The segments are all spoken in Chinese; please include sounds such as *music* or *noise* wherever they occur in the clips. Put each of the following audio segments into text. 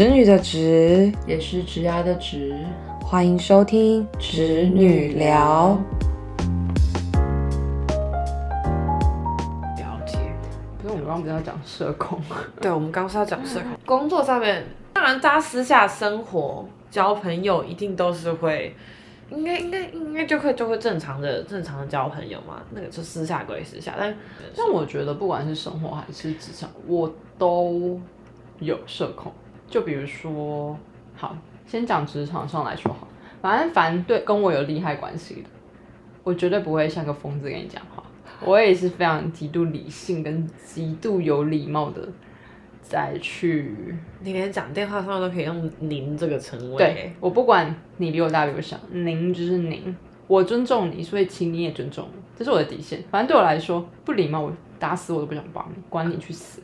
侄女的侄，也是侄牙的侄。欢迎收听侄女聊。了解。不是我们刚刚不是要讲社恐？*laughs* 对，我们刚刚是要讲社恐。*laughs* 工作上面，当然大家私下生活、交朋友，一定都是会，应该应该应该就会就会正常的正常的交朋友嘛。那个就私下归私下，但但我觉得不管是生活还是职场，我都有社恐。就比如说，好，先讲职场上来说好，反正凡对跟我有利害关系的，我绝对不会像个疯子跟你讲话。我也是非常极度理性跟极度有礼貌的再去。你连讲电话上都可以用“您”这个称谓。对，我不管你比我大比我小，您就是您，我尊重你，所以请你也尊重我，这是我的底线。反正对我来说，不礼貌我打死我都不想帮你，管你去死。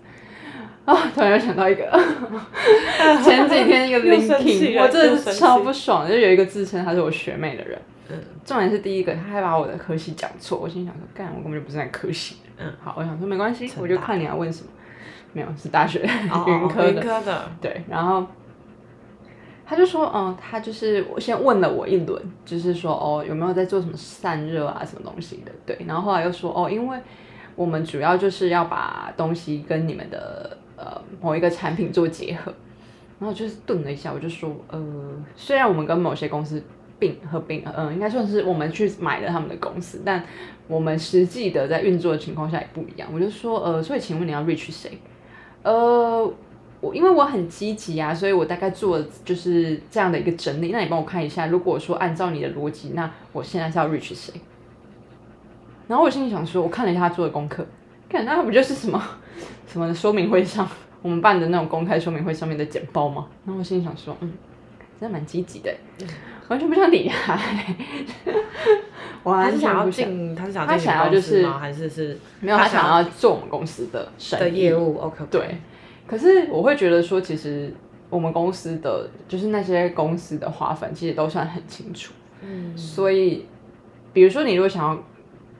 啊！突然又想到一个，*laughs* 前几天一个 linking，我真的是超不爽，就有一个自称她是我学妹的人，嗯，重点是第一个，他还把我的科系讲错，我心想说，干，我根本就不是那科系嗯，好，我想说没关系，我就看你要问什么，没有，是大学 *laughs* 云科的，对，然后他就说，嗯，他就是我先问了我一轮，就是说，哦，有没有在做什么散热啊，什么东西的，对，然后后来又说，哦，因为我们主要就是要把东西跟你们的。呃，某一个产品做结合，然后就是顿了一下，我就说，呃，虽然我们跟某些公司并合并，嗯，应该算是我们去买了他们的公司，但我们实际的在运作的情况下也不一样。我就说，呃，所以请问你要 reach 谁？呃，我因为我很积极啊，所以我大概做就是这样的一个整理。那你帮我看一下，如果说按照你的逻辑，那我现在是要 reach 谁？然后我心里想说，我看了一下他做的功课，看那不就是什么？*laughs* 什么说明会上，我们办的那种公开说明会上面的简报吗？然后我心里想说，嗯，真的蛮积极的，完全不 *laughs* 想理他。他是想要进，他是想他想要就是还是是没有他想要做我们公司的的业务？OK，对。可是我会觉得说，其实我们公司的就是那些公司的划分，其实都算很清楚。嗯，所以比如说你如果想要。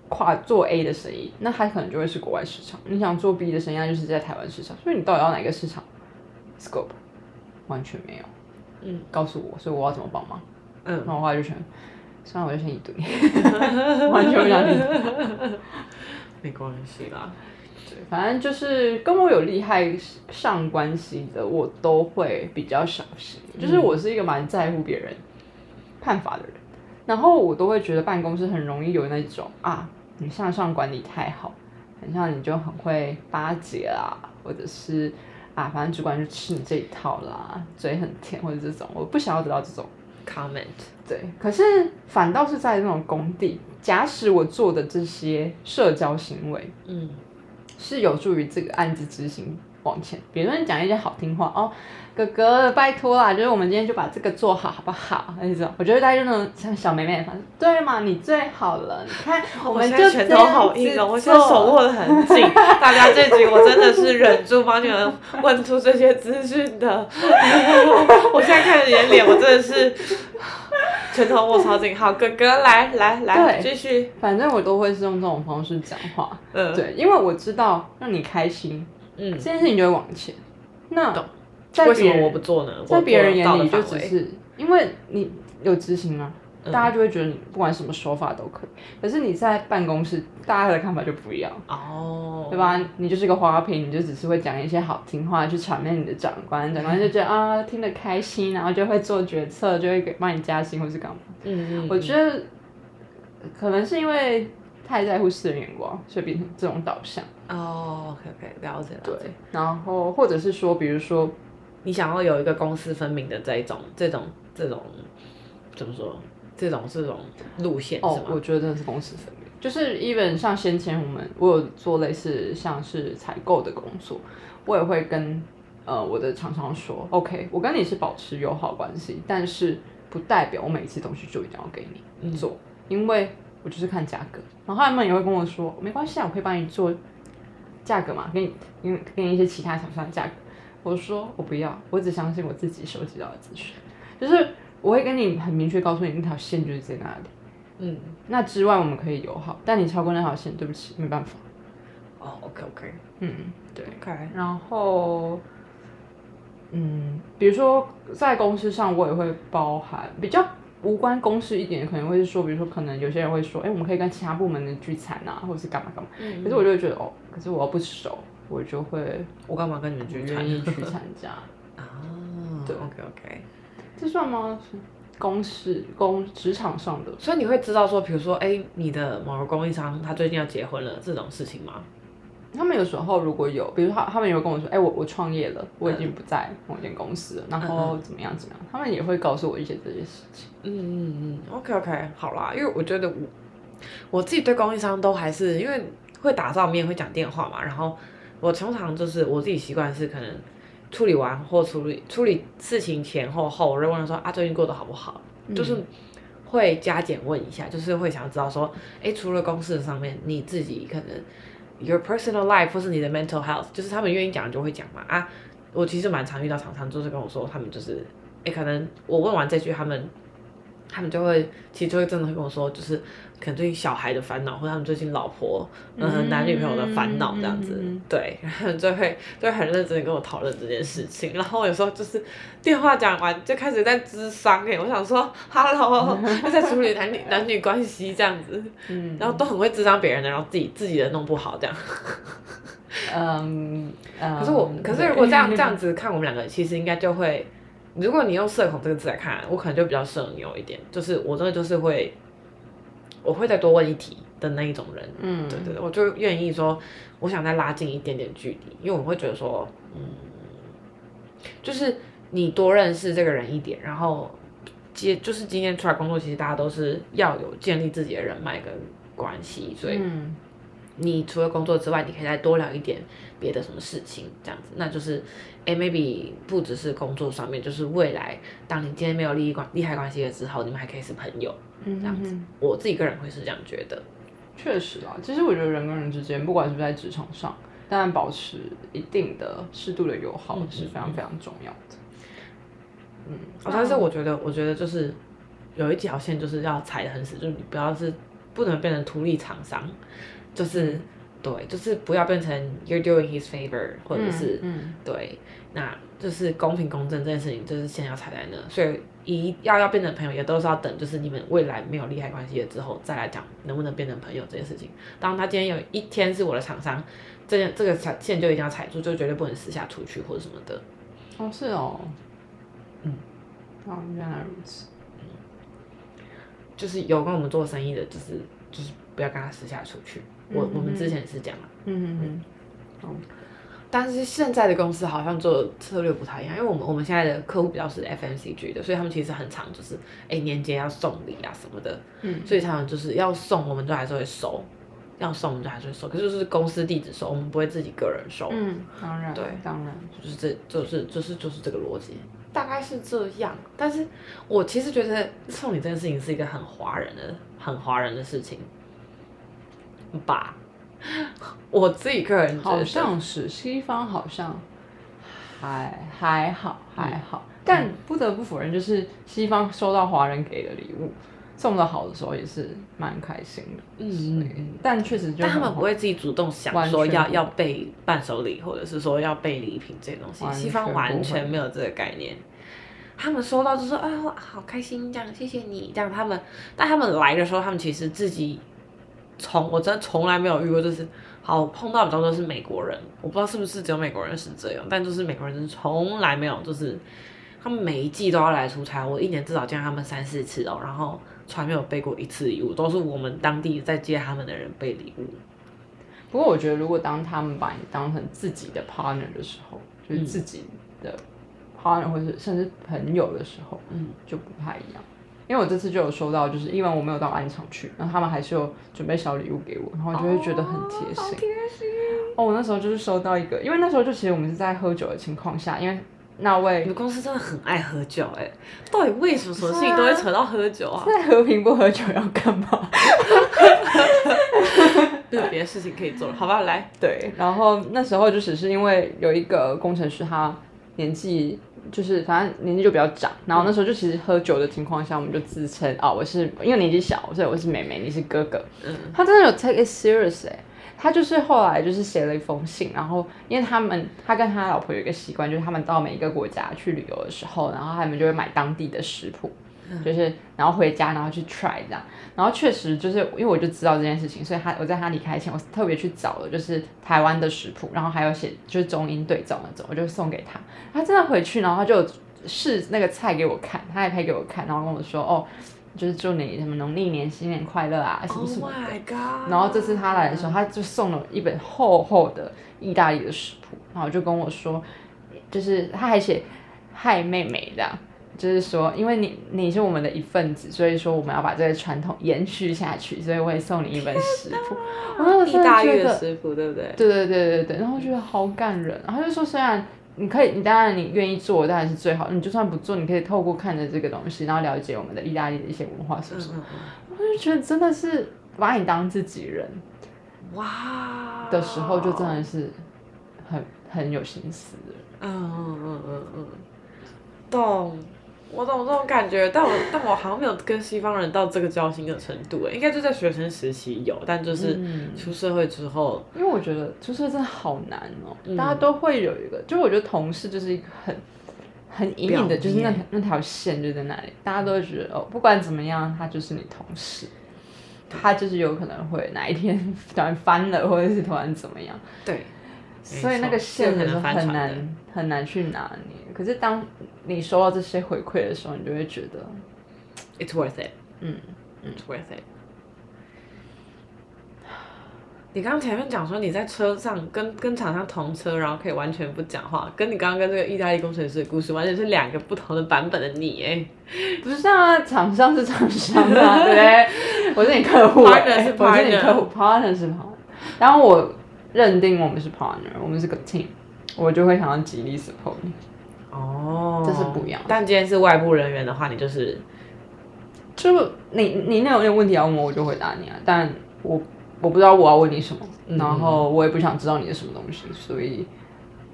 跨做 A 的生意，那他可能就会是国外市场。你想做 B 的生意，那就是在台湾市场。所以你到底要哪个市场？Scope 完全没有。嗯，告诉我，所以我要怎么帮忙？嗯，那我话就选，算了，我就先一对，*laughs* 完全不想理。没关系啦，对，反正就是跟我有利害上关系的，我都会比较小心。就是我是一个蛮在乎别人看法的人，然后我都会觉得办公室很容易有那种啊。你向上管理太好，很像你就很会巴结啊，或者是啊，反正主管就吃你这一套啦，嘴很甜或者这种，我不想要得到这种 comment。对，可是反倒是在那种工地，假使我做的这些社交行为，嗯，是有助于这个案子执行。往前，比如说你讲一些好听话哦，哥哥拜托啦，就是我们今天就把这个做好，好不好？那种，我觉得大家就那种像小妹妹，反正对嘛，你最好了。你看，我们就拳头好硬哦，我现在手握的很紧。大家这集我真的是忍住帮你们问出这些资讯的。*laughs* 我现在看着你的脸，我真的是拳头握超紧。好，哥哥来来来，继续。反正我都会是用这种方式讲话，嗯，对，因为我知道让你开心。嗯，这件事情就会往前。那为什么我不做呢？在别人眼里就只是因为你有执行吗？大家就会觉得你不管什么手法都可以。可是你在办公室，大家的看法就不一样哦，对吧？你就是个花瓶，你就只是会讲一些好听话去场面你的长官，长官就觉得啊听得开心，然后就会做决策，就会给帮你加薪或是干嘛。嗯嗯，我觉得可能是因为。太在乎世人眼光，所以变成这种导向。哦，OK OK，了解了解。对，然后或者是说，比如说，你想要有一个公私分明的这一种、这种、这种，怎么说？这种这种路线是吗？我觉得真的是公私分明。就是 even 像先前我们我有做类似像是采购的工作，我也会跟呃我的厂商说，OK，我跟你是保持友好关系，但是不代表我每一次东西就一定要给你做，因为。我就是看价格，然后他们也会跟我说，没关系啊，我可以帮你做价格嘛，给你，给给你一些其他厂商的价格。我说我不要，我只相信我自己收集到的资讯，就是我会跟你很明确告诉你那条线就是在哪里。嗯，那之外我们可以友好，但你超过那条线，对不起，没办法。哦，OK OK，嗯，对，OK。然后嗯，比如说在公司上，我也会包含比较无关公事一点，可能会是说，比如说可能有些人会说，哎、我们可以跟其他部门的聚餐啊，或者是干嘛干嘛。嗯可是我就会觉得，哦，可是我又不熟，我就会我干嘛跟你们不聚餐愿意去参加。*laughs* 啊？对，OK OK。这算吗？公事公职场上的。所以你会知道说，比如说，哎、你的某个供应商他最近要结婚了这种事情吗？他们有时候如果有，比如说他他们有跟我说，哎、我我创业了，我已经不在某间公司了，然后怎么样怎么样，他们也会告诉我一些这些事情。嗯嗯嗯，OK OK，好啦，因为我觉得我我自己对供应商都还是因为会打照面，会讲电话嘛，然后我通常就是我自己习惯是可能处理完或处理处理事情前后后，我就问他说啊最近过得好不好，就是会加减问一下，就是会想知道说，哎，除了公事上面，你自己可能 your personal life 或是你的 mental health，就是他们愿意讲就会讲嘛啊，我其实蛮常遇到厂商就是跟我说他们就是，哎，可能我问完这句他们。他们就会，其实就会真的会跟我说，就是可能最近小孩的烦恼，或者他们最近老婆，嗯，男女朋友的烦恼这样子，嗯嗯嗯对，然 *laughs* 后就会就会很认真的跟我讨论这件事情，然后有时候就是电话讲完就开始在智商哎，我想说，hello，*laughs* 又在处理男女男女关系这样子，嗯。然后都很会智商别人的，然后自己自己的弄不好这样。*laughs* 嗯，可是我，可是如果这样这样子看我们两个，其实应该就会，如果你用社恐这个字来看，我可能就比较社牛一点，就是我真的就是会，我会再多问一题的那一种人，嗯对对对，我就愿意说，我想再拉近一点点距离，因为我会觉得说，嗯，就是你多认识这个人一点，然后接就是今天出来工作，其实大家都是要有建立自己的人脉跟关系，所以。嗯你除了工作之外，你可以再多聊一点别的什么事情，这样子，那就是，哎，maybe 不只是工作上面，就是未来，当你今天没有利益关利害关系了之后，你们还可以是朋友，嗯这样子。我自己个人会是这样觉得。确实啊，其实我觉得人跟人之间，不管是不是在职场上，当然保持一定的适度的友好嗯是非常非常重要的。嗯，哦，但是我觉得，我觉得就是有一条线就是要踩得很死，就是你不要是不能变成图利厂商，就是、对，就是不要变成 you're doing his favor，或者是、嗯对，那就是公平公正这件事情，就是先要踩在那，所以一要要变成朋友，也都是要等，就是你们未来没有利害关系了之后，再来讲能不能变成朋友这件事情。当他今天有一天是我的厂商，这件这个踩线就一定要踩住，就绝对不能私下出去或者什么的。哦是哦，嗯，哦原来如此。嗯就是有跟我们做生意的，就是就是不要跟他私下出去。我我们之前是这样啊，嗯嗯但是现在的公司好像做的策略不太一样，因为我们我们现在的客户比较是 FMCG 的，所以他们其实很常就是哎年节要送礼啊什么的，嗯。所以他们就是要送，我们都还是会收，要送我们就还是会收，可是就是公司地址收，我们不会自己个人收，嗯，当然对当然，就是这就是就是就是这个逻辑，大概是这样。但是我其实觉得送礼这件事情是一个很华人的、很华人的事情吧。我自己个人觉好得，像是西方好像还还好还好，但不得不否认，就是西方收到华人给的礼物送的好的时候也是蛮开心的。嗯但确实就但他们不会自己主动想说要要备伴手礼，或者是说要备礼品这些东西，西方完全会没有这个概念。他们收到就说啊，哇好开心，这样谢谢你，这样他们，但他们来的时候，他们其实自己从我真的从来没有遇过，就是好碰到比较多是美国人，我不知道是不是只有美国人是这样，但就是美国人就是从来没有，就是他们每一季都要来出差，我一年至少见他们三四次哦，然后从来没有备过一次礼物，都是我们当地在接他们的人备礼物。不过我觉得，如果当他们把你当成自己的 partner 的时候，就是自己的 partner 或者是甚至朋友的时候，嗯，就不太一样。因为我这次就有收到，就是因为我没有到安场去，然后他们还是有准备小礼物给我，然后我就会觉得很贴心。贴心。哦，我那时候就是收到一个，因为那时候就其实我们是在喝酒的情况下，因为那位你位们公司真的很爱喝酒哎、到底为什么什么事情都会扯到喝酒啊？在和平不喝酒要干嘛？没 *laughs* 有别的事情可以做了，好吧？来，对，然后那时候就只是因为有一个工程师，他年纪就是反正年纪就比较长，然后那时候就其实喝酒的情况下，我们就自称啊、我是因为年纪小，所以我是妹妹，你是哥哥。嗯，他真的有 take it serious 哎、他就是后来就是写了一封信，然后因为他们他跟他老婆有一个习惯，就是他们到每一个国家去旅游的时候，然后他们就会买当地的食谱，就是然后回家然后去 try 这样，然后确实就是因为我就知道这件事情，所以他我在他离开前，我特别去找了就是台湾的食谱，然后还有写就是中英对照那种，我就送给他，他真的回去，然后他就试那个菜给我看，他还拍给我看，然后跟我说哦。就是祝你什么农历年新年快乐啊，什么什么 Oh 然后这次他来的。时候，他就送了一本厚厚的意大利的食谱，然后就跟我说，就是他还写“嗨妹妹”这样，就是说因为你你是我们的一份子，所以说我们要把这个传统延续下去，所以我也送你一本食谱。我意大利的食谱对不对？对对对对对，然后我觉得好感人，然后就说虽然。你可以，你当然你愿意做当然是最好。你就算不做，你可以透过看着这个东西，然后了解我们的意大利的一些文化什么什么。我就觉得真的是把你当自己人，哇的时候就真的是很很有心思的。嗯嗯嗯嗯嗯，懂。我懂这种感觉，但我但我好像没有跟西方人到这个交心的程度诶，应该就在学生时期有，但就是出社会之后，因为我觉得出社会真的好难哦，大家都会有一个，就我觉得同事就是一个很很隐隐的，就是那那条线就在那里，大家都会觉得哦，不管怎么样，他就是你同事，他就是有可能会哪一天 *laughs* 突然翻了，或者是突然怎么样，对，所以那个线可能很难很难去拿捏。可是当你收到这些回馈的时候，你就会觉得，it's worth it。嗯，it's worth it。你刚刚前面讲说你在车上跟跟厂商同车，然后可以完全不讲话，跟你刚刚跟这个意大利工程师的故事完全是两个不同的版本的你哎。不是啊，厂商是厂商啊，对不对？*laughs* 我是你客户，partner 是 partner，我是你客户，partner 是 partner。然后我认定我们是 partner，我们是个 team，我就会想要极力 support 你。哦，这是不一样。但今天是外部人员的话，你就是，就你你那有点问题要问我，我就回答你啊。但我我不知道我要问你什么，然后我也不想知道你的什么东西，所以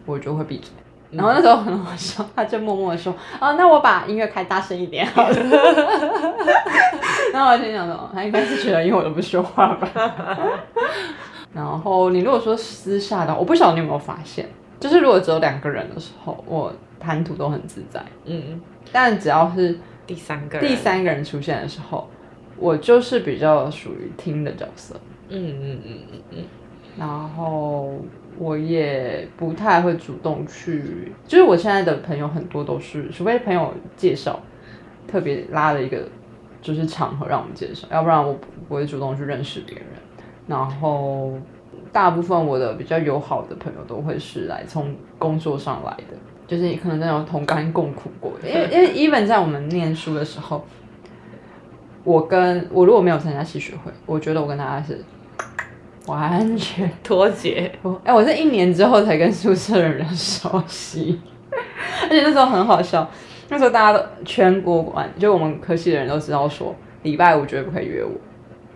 我就会闭嘴。然后那时候很好笑，他就默默的说：“啊，那我把音乐开大声一点好了。*laughs* ”然后我心想说：“他应该是觉得因为我都不说话吧。*laughs* ”然后你如果说私下的，我不晓得你有没有发现，就是如果只有两个人的时候，我。谈吐都很自在，嗯，但只要是第三个第三个人出现的时候，我就是比较属于听的角色，嗯嗯嗯嗯嗯，然后我也不太会主动去，就是我现在的朋友很多都是，除非朋友介绍，特别拉了一个就是场合让我们介绍，要不然我不会主动去认识别人，然后大部分我的比较友好的朋友都会是来从工作上来的。就是可能那种同甘共苦过，因为因为 even 在我们念书的时候，我跟我如果没有参加戏学会，我觉得我跟大家是完全脱节。哎，我是一年之后才跟宿舍的人熟悉，*laughs* 而且那时候很好笑，那时候大家都全国管，就我们科系的人都知道说，礼拜五绝对不可以约我。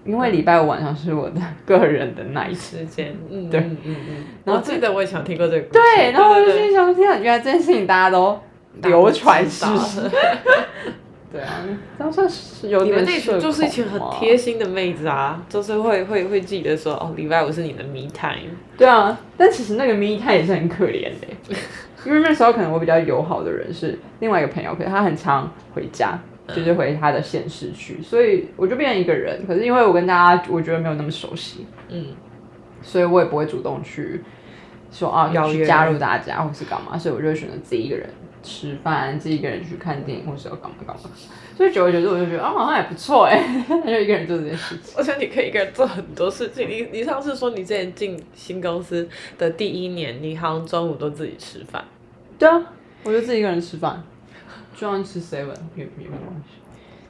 因为礼拜五晚上是我的个人的那一时间，嗯，对，嗯嗯嗯。然后记得我以前听过这个，对，然后我就心想，天啊，原来这件事情大家都流传世世。*laughs* 对啊，这样算是有你们那群就是一群很贴心的妹子啊，就是会会会记得说，哦，礼拜五是你的 me time。对啊，但其实那个 me time 也是很可怜的，因为那时候可能我比较友好的人是另外一个朋友，可是他很常回家。就是回他的县市去，所以我就变成一个人。可是因为我跟大家，我觉得没有那么熟悉，嗯，所以我也不会主动去说啊，要去加入大家或是干嘛。所以我就会选择自己一个人吃饭，自己一个人去看电影，或是要干嘛干嘛。所以久而久之，我就觉得啊，好像也不错哎，*laughs* 就一个人做这件事情。而且你可以一个人做很多事情。你你上次说你之前进新公司的第一年，你好像中午都自己吃饭。对啊，我就自己一个人吃饭。就算吃 seven 也也没关系，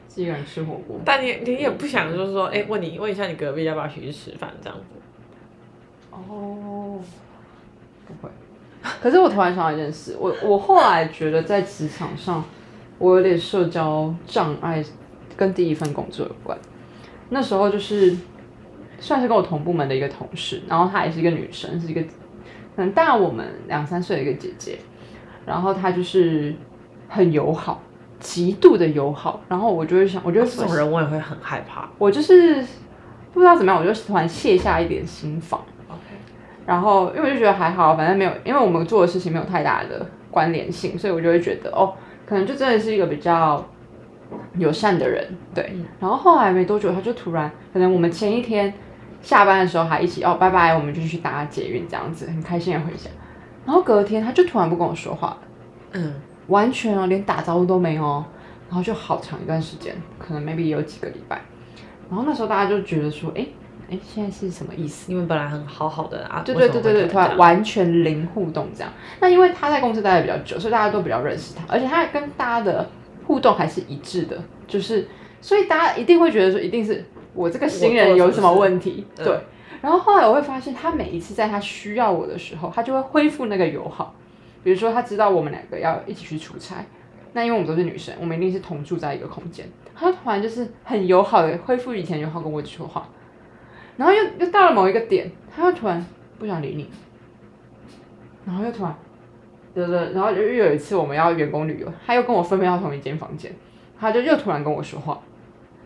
自己一个人吃火锅。但你你也不想就是说，哎，问你问一下你隔壁要不要一起去吃饭这样子？哦，不会。可是我突然想到一件事，我我后来觉得在职场上，我有点社交障碍，跟第一份工作有关。那时候就是算是跟我同部门的一个同事，然后她也是一个女生，是一个可能大我们两三岁的一个姐姐，然后她就是。很友好，极度的友好，然后我就会想，我觉得这种人我也会很害怕。我就是不知道怎么样，我就突然卸下一点心防。哦，然后因为我就觉得还好，反正没有，因为我们做的事情没有太大的关联性，所以我就会觉得哦，可能就真的是一个比较友善的人，对。然后后来没多久，他就突然，可能我们前一天下班的时候还一起哦拜拜，我们就去搭捷运这样子，很开心的回家。然后隔天他就突然不跟我说话了，嗯，完全哦连打招呼都没有哦，然后就好长一段时间，可能 maybe 有几个礼拜。然后那时候大家就觉得说，哎哎，现在是什么意思？你们本来很好好的啊，对对对对对，完全零互动这样。那因为他在公司待的比较久，所以大家都比较认识他，而且他跟大家的互动还是一致的，就是所以大家一定会觉得说，一定是我这个新人有什么问题，嗯对。然后后来我会发现，他每一次在他需要我的时候，他就会恢复那个友好。比如说，他知道我们两个要一起去出差，那因为我们都是女生，我们一定是同住在一个空间，他突然就是很友好的恢复以前友好跟我说话，然后又又到了某一个点，他又突然不想理你，然后又突然，对对，然后又又有一次我们要员工旅游，他又跟我分配到同一间房间，他就又突然跟我说话，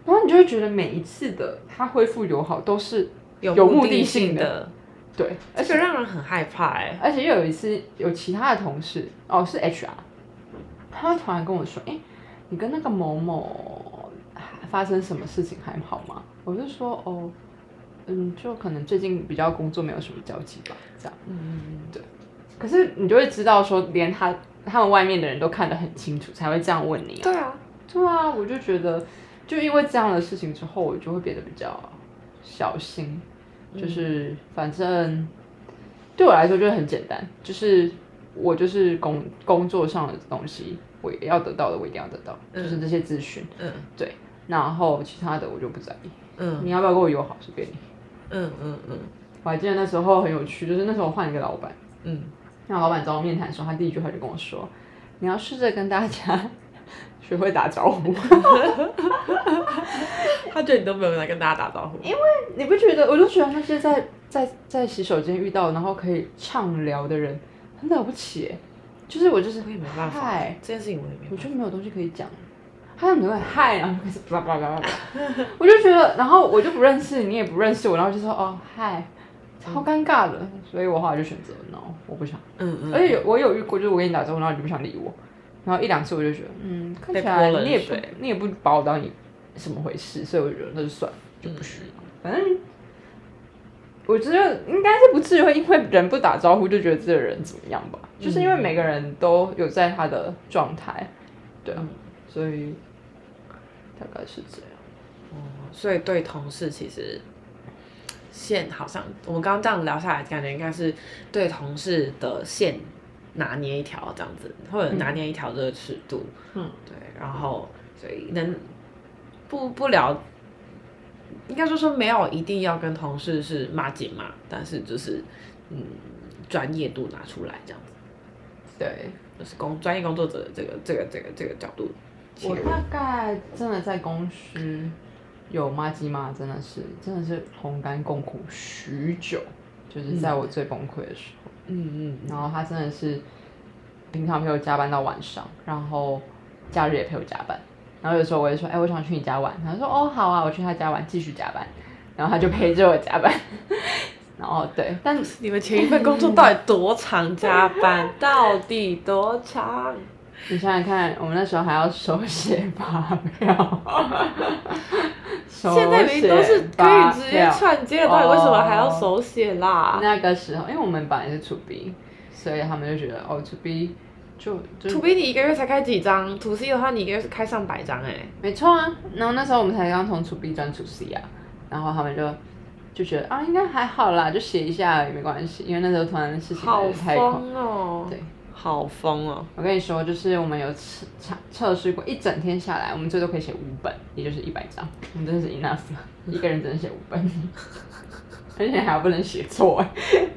然后你就会觉得每一次的他恢复友好都是有目的性的，对，而且让人很害怕哎、而且又有一次有其他的同事，哦是 HR，他突然跟我说，哎、你跟那个某某发生什么事情还好吗？我就说，哦，嗯，就可能最近比较工作没有什么交集吧，这样。嗯嗯对。可是你就会知道说，连他他们外面的人都看得很清楚，才会这样问你、啊。对啊，对啊，我就觉得，就因为这样的事情之后，我就会变得比较小心，就是反正对我来说就是很简单，就是我就是工工作上的东西，我也要得到的，我一定要得到，就是这些资讯，嗯。对，然后其他的我就不在意，嗯。你要不要跟我友好随便你。嗯嗯嗯。我还记得那时候很有趣，就是那时候我换一个老板，嗯，那老板找我面谈的时候，他第一句话就跟我说：“你要试着跟大家学会打招呼。*laughs* ”他觉得你都没有来跟大家打招呼，因为你不觉得？我就觉得那些在在在洗手间遇到，然后可以畅聊的人，很了不起耶。就是我就是我也没办法嗨，这件事情我也没办法。我就没有东西可以讲。他们就会嗨，然后就开始叭叭叭叭叭，*laughs* 我就觉得，然后我就不认识你，你也不认识我，然后就说哦嗨，超尴尬的。所以我后来就选择 no，我不想。嗯嗯，而且有我有遇过，就是我跟你打招呼，然后你就不想理我，然后一两次我就觉得，嗯，看起来你也不你也不把我当你什么回事，所以我觉得那就算了，就不需要。反正我觉得应该是不至于会因为人不打招呼就觉得这个人怎么样吧，就是因为每个人都有在他的状态，对啊，所以大概是这样。哦所以对同事其实线好像我们刚刚这样聊下来，感觉应该是对同事的线拿捏一条这样子，或者拿捏一条这个尺度，嗯，对，然后所以能不不聊，应该说说没有一定要跟同事是骂姐骂，但是就是嗯专业度拿出来这样子，对，就是工专业工作者的这个这个这个这个角度，我大概真的在公司有骂鸡骂，真的是真的是同甘共苦许久，就是在我最崩溃的时候。嗯嗯然后他真的是平常陪我加班到晚上，然后假日也陪我加班。然后有时候我就说，哎、我想去你家玩。他说，哦，好啊，我去他家玩，继续加班。然后他就陪着我加班。然后对，但 *laughs* 你们前一份工作到底多长加班？*laughs* 到底多长？你想想看，我们那时候还要手写发票，*laughs* 现在明明都是可以直接串接的，到底为什么还要手写啦？那个时候，因为我们本来是 to B，所以他们就觉得哦 to B 就就 to B 你一个月才开几张，to C 的话你一个月是开上百张哎、没错啊。然后那时候我们才刚从 to B 转 to C 啊，然后他们就就觉得啊应该还好啦，就写一下也没关系，因为那时候突然事情来好得太快。疯哦！对，好疯哦！我跟你说，就是我们有测测测试过，一整天下来，我们最多可以写五本，也就是一百张，我们真的是 enough 了，一个人只能写五本，*laughs* 而且还不能写错哎。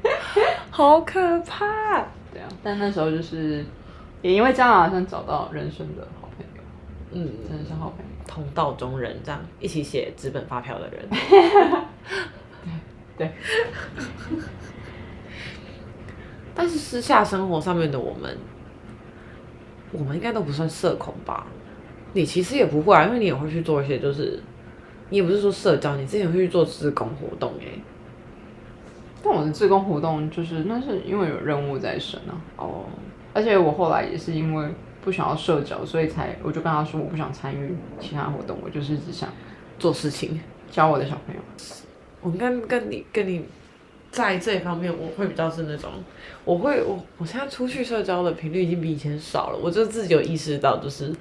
*laughs* 好可怕！对啊，但那时候就是也因为这样，好像找到人生的好朋友，嗯，真的是好朋友。同道中人，这样一起写纸本发票的人。*laughs* 对，但是私下生活上面的我们，我们应该都不算社恐吧？你其实也不会啊，因为你也会去做一些，就是你也不是说社交，你之前会去做志工活动哎、但我的自工活动就是那是因为有任务在身啊，哦，而且我后来也是因为不想要社交，所以才我就跟他说我不想参与其他活动，我就是只想做事情。教我的小朋友。我应该跟你跟你在这一方面，我会比较是那种，我会我我现在出去社交的频率已经比以前少了，我就自己有意识到，就是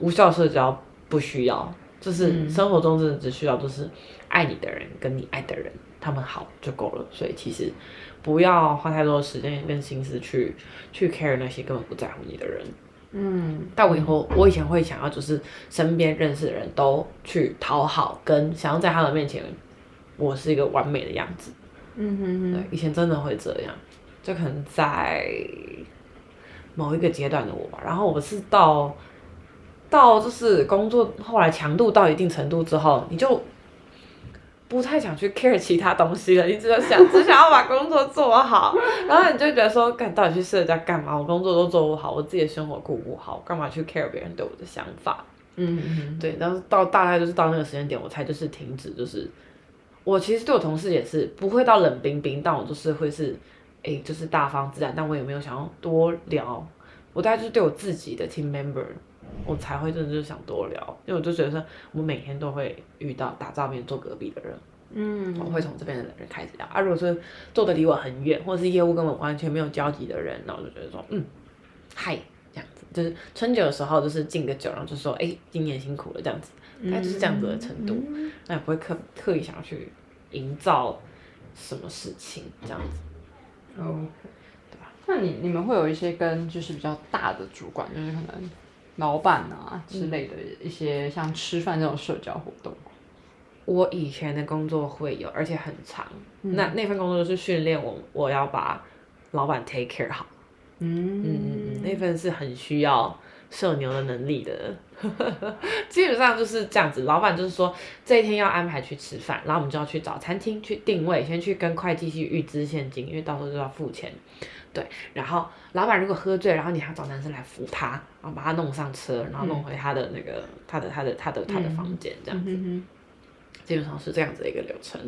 无效社交不需要，就是生活中真的只需要就是爱你的人跟你爱的人，他们好就够了。所以其实不要花太多的时间跟心思去去 care 那些根本不在乎你的人。嗯，但我以后，我以前会想要就是身边认识的人都去讨好，跟想要在他们面前，我是一个完美的样子。嗯哼对，以前真的会这样，就可能在某一个阶段的我吧。然后我是到到就是工作后来强度到一定程度之后，你就不太想去 care 其他东西了，你只想只想要把工作做好，然后你就觉得说，干到底去社交干嘛？我工作都做不好，我自己的生活顾不好，干嘛去 care 别人对我的想法？嗯嗯对，然后到大概就是到那个时间点，我才就是停止，就是我其实对我同事也是不会到冷冰冰，但我就是会是，哎，就是大方自然，但我也没有想要多聊，我大概就是对我自己的 team member，我才会真的就是想多聊，因为我就觉得说，我每天都会遇到打照面坐隔壁的人，嗯。我会从这边的人开始聊。啊，如果是坐的离我很远，或者是业务跟我完全没有交集的人，那我就觉得说，嗯，嗨，这样子，就是春酒的时候就是敬个酒，然后就说，哎，今年辛苦了这样子，大概就是这样子的程度，那也不会刻特意想要去营造什么事情这样子。哦，对吧？那你你们会有一些跟就是比较大的主管，就是可能老板啊之类的一些像吃饭这种社交活动？我以前的工作会有，而且很长。那那份工作就是训练我，我要把老板 take care 好。嗯嗯嗯嗯，那份是很需要社牛的能力的。*laughs* 基本上就是这样子，老板就是说这一天要安排去吃饭，然后我们就要去找餐厅去定位，先去跟会计去预支现金，因为到时候就要付钱。对，然后老板如果喝醉，然后你还要找男生来扶他，然后把他弄上车，然后弄回他的那个、他的他的他的他的房间这样子。嗯基本上是这样子的一个流程，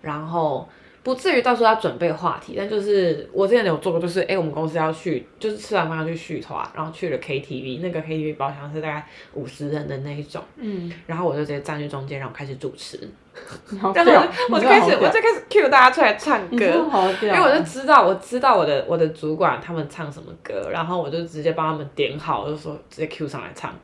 然后不至于到时候要准备话题，但就是我之前有做过，就是哎、诶我们公司要去，就是吃完饭要去续团，然后去了 KTV，那个 KTV 包厢是大概五十人的那一种，嗯，然后我就直接站去中间，然后开始主持，你好 *laughs* 然屌后我就开始我就开始 cue 大家出来唱歌。因为我就知道，我知道我的我的主管他们唱什么歌，然后我就直接帮他们点好，我就说直接 Q 上来唱，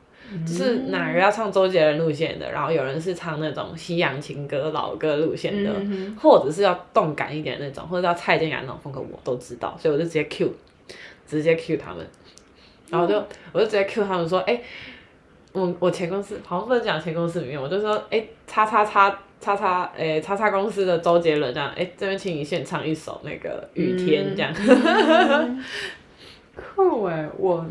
就是哪个要唱周杰伦路线的，然后有人是唱那种西洋情歌、老歌路线的，嗯或者是要动感一点那种，或者要蔡健雅那种风格，我都知道，所以我就直接 Q，直接 Q 他们，然后我就我就直接 Q 他们说，哎、我我前公司好像不能讲前公司里面，我就说，哎、叉叉叉叉叉，哎、叉叉公司的周杰伦这样，哎、这边请你献唱一首那个雨天这样，*laughs* 酷哎，我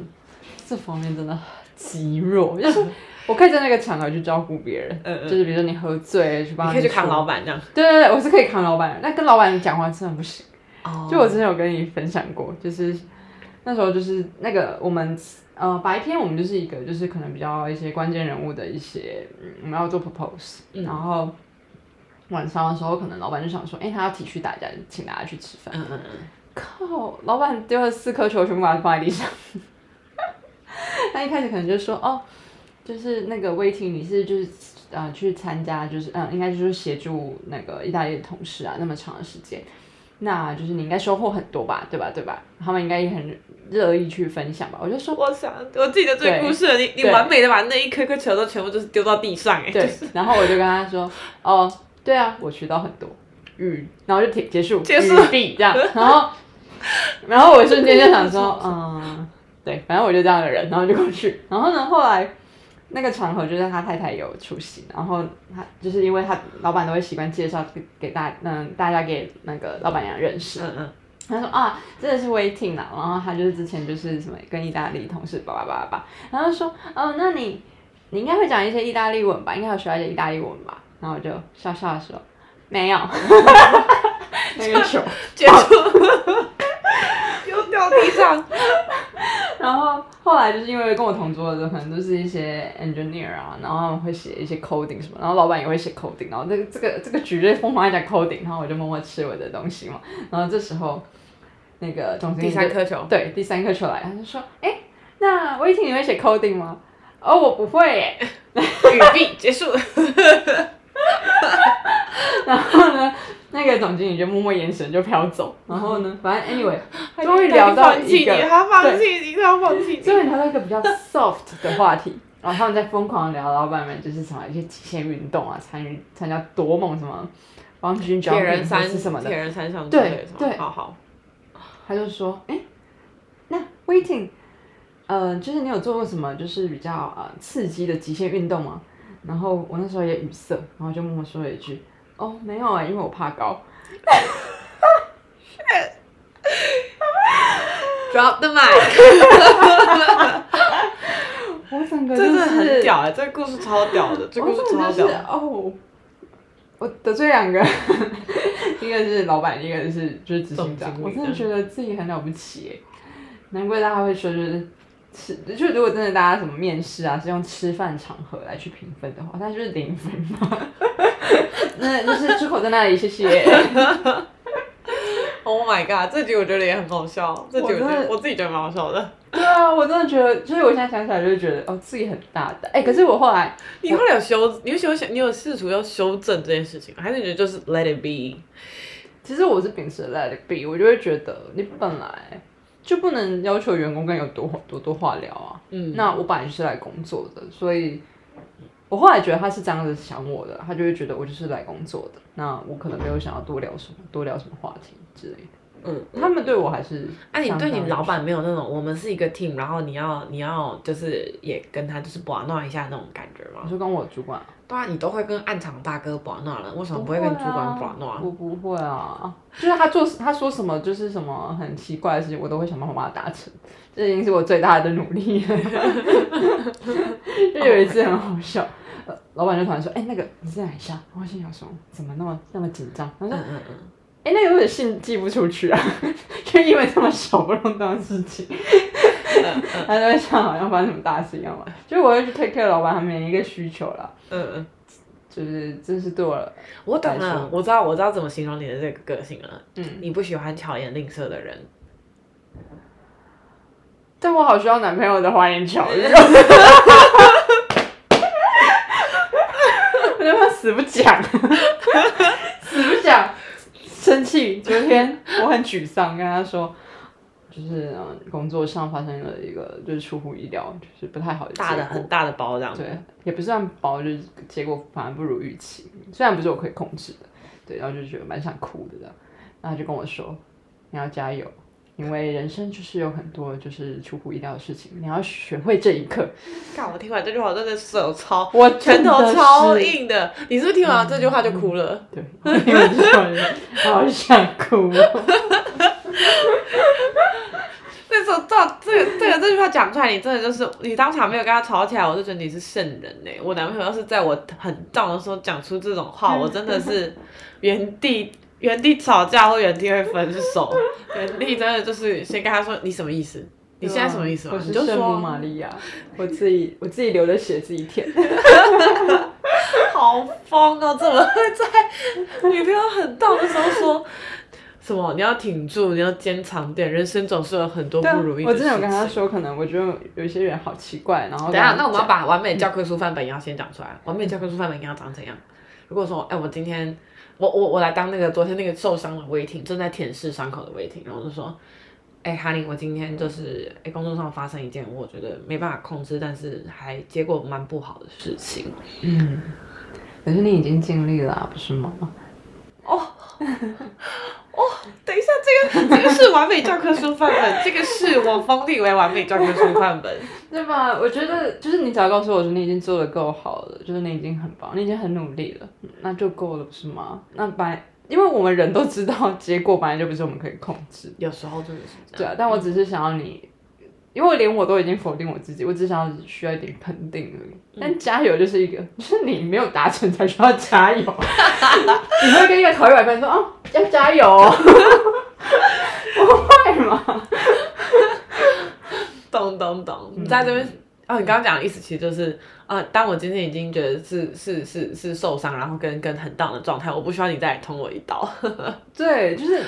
这方面真的极弱，就是 *laughs* 我可以在那个场合去照顾别人，嗯嗯就是比如说你喝醉去帮你可以去扛老板这样。对对对，我是可以扛老板的，但跟老板讲话真的不行。哦就我之前有跟你分享过，就是那时候就是那个我们呃白天我们就是一个就是可能比较一些关键人物的一些，嗯，我们要做 propose，、然后晚上的时候可能老板就想说，哎、他要体恤大家，请大家去吃饭。嗯嗯嗯，靠，老板丢了四颗球，全部把它放在地上。*laughs* 他一开始可能就说，哦，就是那个 waiting，你是就是呃去参加，就是嗯、应该就是协助那个意大利的同事啊，那么长的时间，那就是你应该收获很多吧，对吧？对吧？他们应该也很乐意去分享吧。我就说，我想我记得这个故事，你你完美的把那一颗颗球都全部就是丢到地上哎，对，然后我就跟他说，哦，对啊，我学到很多，嗯，然后就结结束，结束语毕这样，然后，然后我瞬间就想说，*laughs* 嗯，对，反正我就这样的人，然后就过去，然后呢，后来那个场合就是他太太有出席，然后他就是因为他老板都会习惯介绍给给大嗯大家给那个老板娘认识，嗯嗯，他说啊，真的是 waiting 啦，然后他就是之前就是什么跟意大利同事叭叭叭叭，然后说哦，那你你应该会讲一些意大利文吧？应该有学到一些意大利文吧？然后我就笑笑的说没有，*laughs* 那个球，*laughs* 结束，*laughs* 又掉地上，*laughs* 然后后来来就是因为跟我同桌的可能都是一些 engineer 啊，然后会写一些 coding 什么，然后老板也会写 coding，然后这个这个这个局就疯狂在讲 coding，然后我就默默吃我的东西嘛，然后这时候那个总经理第三颗球，对第三颗球来，他就说，哎，那威霆你会写 coding 吗？哦，我不会耶。语毕结束。*laughs* 然后呢，那个总经理就默默眼神就飘走。然后呢，反正 anyway，*laughs* 终于聊到一个，他放弃你，他要放弃你。终于聊到一个比较 soft 的话题。然后他们在疯狂聊老板们就是什么一些极限运动啊，参与参加多梦什么，王军铁人三是什么的，铁人三项对对，好好。他就说，哎，那 waiting，呃，就是你有做过什么就是比较呃刺激的极限运动吗？然后我那时候也语塞，然后就默默说了一句：“哦，没有啊，因为我怕高。*laughs* ” Drop the mic。*laughs* 我整个真的很屌哎，这个故事超屌的，这个故事超屌。哦，我得罪两个，*laughs* 一个是老板，一个是就是执行长。我真的觉得自己很了不起哎，难怪大家会说就是。吃 *laughs* 就如果真的大家什么面试啊是用吃饭场合来去评分的话，那就是零分嘛。*laughs* 那就是出口在那里，谢谢。Oh my god，这集我觉得也很好笑，这集我觉得我自己觉得蛮好笑的。对啊，我真的觉得，就是我现在想起来就觉得哦自己很大胆。哎，可是我后来，你后来有修，你有修想，你有试图要修正这件事情，还是你觉得就是 let it be？其实我是秉持 let it be，我就会觉得你本来。就不能要求员工跟有多多多话聊啊？嗯，那我本来就是来工作的，所以我后来觉得他是这样子想我的，他就会觉得我就是来工作的，那我可能没有想要多聊什么，多聊什么话题之类的。嗯，他们对我还是，哎，你对你老板没有那种我们是一个 team，然后你要你要就是也跟他就是玩闹一下那种感觉吗？你说跟我主管？对啊，你都会跟暗场大哥玩闹了，为什么不会跟主管玩闹？我不会啊，就是他做他说什么就是什么很奇怪的事情，我都会想办法把它达成，这已经是我最大的努力。*laughs* 就有一次很好笑，老板就突然说：“哎，那个你在哪一下？”我心想说：“怎么那么那么紧张？”他说：“嗯嗯嗯。”哎，那有点信寄不出去啊，*laughs* 就因为这么小不隆当的事情，他就会像好像发生什么大事一样嘛。就我会去 take care 老板他们一个需求啦，嗯嗯，就是这是对我，我懂了，我知道我知道怎么形容你的这个个性了。嗯，你不喜欢巧言令色的人，但我好需要男朋友的花言巧语，*laughs* 我他妈死不讲，*laughs* 死不讲。生气，昨天我很沮丧，跟他说，就是嗯，工作上发生了一个就是出乎意料，就是不太好的大的很大的包这样，对，也不算包，就是结果反而不如预期，虽然不是我可以控制的，对，然后就觉得蛮想哭的这样，然后就跟我说，你要加油。因为人生就是有很多就是出乎意料的事情，你要学会这一刻。*laughs* 看我听完这句话，真的手超，我拳头超硬的。你是不是听完这句话就哭了？对，听完这句话 *laughs* 好想哭。*laughs* *laughs* 那时候到这个这个这句话讲出来，你真的就是你当场没有跟他吵起来，我就觉得你是圣人呢。我男朋友要是在我很燥的时候讲出这种话，我真的是 *laughs* 原地。原地吵架或原地会分手，原地真的就是先跟他说你什么意思？你现在什么意思？我是圣母玛利亚，我自己我自己流的血自己舔。*laughs* 好疯哦！怎么会在女朋友很到的时候说什么？你要挺住，你要坚强点，人生总是有很多不如意。我之前有跟他说，可能我觉得有一些人好奇怪，然后等下，那我们要把完美教科书范本要先讲出来。完美教科书范本应该要长怎样？如果说，哎，我今天。我我我来当那个昨天那个受伤的威霆，正在舔舐伤口的威霆，然后就说，哎，哈林，我今天就是哎工作上发生一件我觉得没办法控制，但是还结果蛮不好的事情。嗯，可是你已经尽力了，不是吗？哦。哦，等一下，这个这个是完美教科书范本，*laughs* 这个是我封立为完美教科书范本，对吧？我觉得就是你只要告诉我说你已经做的够好了，就是你已经很棒，你已经很努力了，那就够了，不是吗？那本来因为我们人都知道结果本来就不是我们可以控制，有时候真的是这样。对啊，但我只是想要你。因为连我都已经否定我自己，我只想要需要一点肯定而已。但加油就是一个，*laughs* 就是你没有达成才需要加油。*laughs* 你会跟一个考一百分说哦，要加油，*laughs* 不会吗？懂懂懂，你在这边。哦，你刚刚讲的意思其实就是，啊，当我今天已经觉得是是是是受伤，然后跟跟很 down 的状态，我不需要你再捅我一刀，对，就是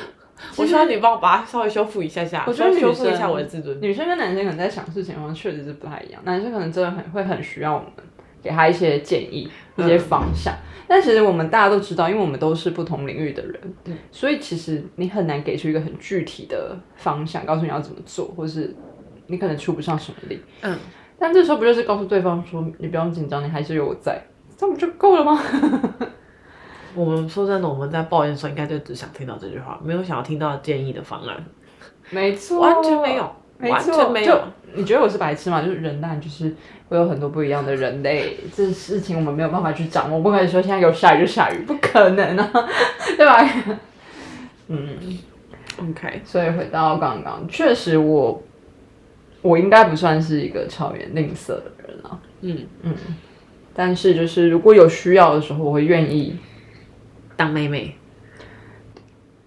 我需要你帮我把它稍微修复一下下，我觉得修复一下我的自尊。女生跟男生可能在想事情的方确实是不太一样，男生可能真的很会很需要我们给他一些建议、一些方向。但其实我们大家都知道，因为我们都是不同领域的人，所以其实你很难给出一个很具体的方向，告诉你要怎么做，或是你可能出不上什么力。嗯，但这时候不就是告诉对方说，你不用紧张，你还是有我在，这样不就够了吗？我们说真的，我们在抱怨的时候，应该就只想听到这句话，没有想要听到建议的方案，没错，完全没有，完没错，全没有。就。你觉得我是白痴吗？就是人当然就是会有很多不一样的人类，这事情我们没有办法去掌握，不可以说现在有下雨就下雨，不可能啊，*laughs* 对吧？嗯，OK，所以回到刚刚，确实我我应该不算是一个超越吝啬的人啊，嗯。嗯，但是就是如果有需要的时候，我会愿意。当妹妹，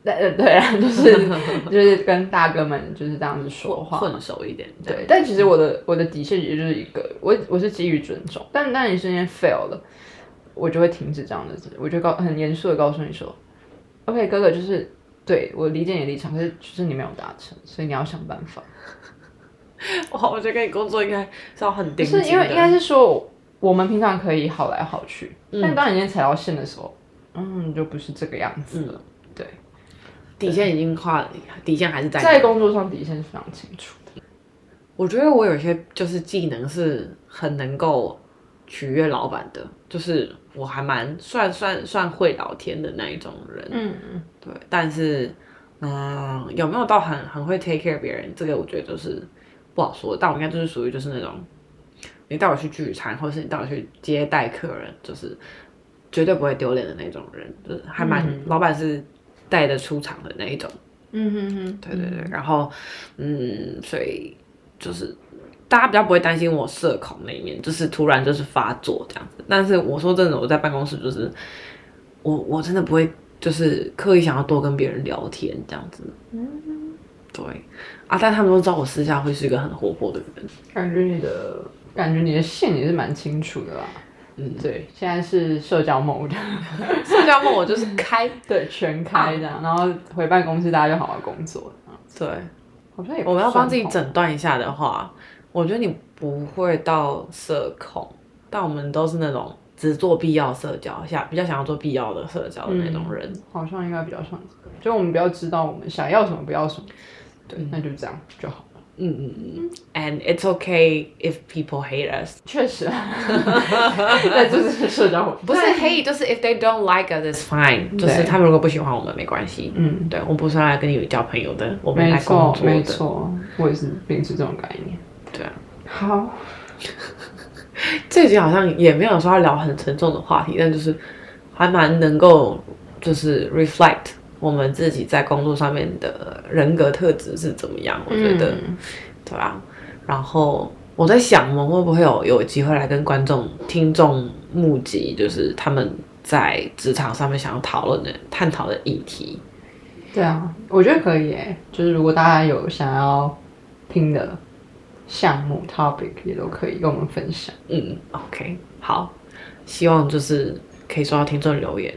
对对对啊，*laughs* 就是就是跟大哥们就是这样子说话，混熟一点，对，但其实我的我的底线也就是一个，我我是基于尊重，但但你瞬间 fail 了，我就会停止这样的，我就告很严肃的告诉你说，OK 哥哥，就是对我理解你的立场，可是就是你没有达成，所以你要想办法。*laughs* 哇，我觉得跟你工作应该是要很不盯，是因为应该是说我们平常可以好来好去，嗯但当你今天踩到线的时候，嗯，就不是这个样子了。对，底线已经跨，底线还是在在工作上底线是非常清楚的。我觉得我有些就是技能是很能够取悦老板的，就是我还蛮算算算会聊天的那一种人，嗯，对。但是，嗯，有没有到很很会 take care 别人，这个我觉得就是不好说。但我应该就是属于就是那种，你带我去聚餐，或者是你带我去接待客人，就是绝对不会丢脸的那种人，就是还蛮、老板是带的出场的那一种。嗯哼哼，对对对，然后嗯，所以就是大家比较不会担心我社恐那一面，就是突然就是发作这样子。但是我说真的，我在办公室就是我我真的不会就是刻意想要多跟别人聊天这样子。嗯，对啊，但他们都知道我私下会是一个很活泼的人。感觉你的感觉你的线也是蛮清楚的啦。嗯，对，现在是社交 mode，*laughs* 社交梦我就是开，*laughs* 对，全开这样，然后回办公室大家就好好工作。啊对，好像也我们要帮自己诊断一下的话，我觉得你不会到社恐，但我们都是那种只做必要社交，下比较想要做必要的社交的那种人。好像应该比较像这个，就我们比较知道我们想要什么，不要什么。对，那就这样就好了。嗯嗯嗯，and it's okay if people hate us。确实，*laughs* 那就是社交。不是 hate，就是 if they don't like us, it's fine。就是他们如果不喜欢我们，没关系。嗯，对，我不是来跟你交朋友的，我们没来工作的。错，我也是秉持这种概念。对啊，好，*laughs* 这集好像也没有说要聊很沉重的话题，但就是还蛮能够就是 reflect 我们自己在工作上面的人格特质是怎么样。我觉得，嗯对啊。然后我在想，我们会不会有有机会来跟观众、听众募集，就是他们在职场上面想要讨论的、探讨的议题。对啊，我觉得可以诶。就是如果大家有想要听的项目 topic，也都可以跟我们分享。嗯，OK，好，希望就是可以收到听众留言。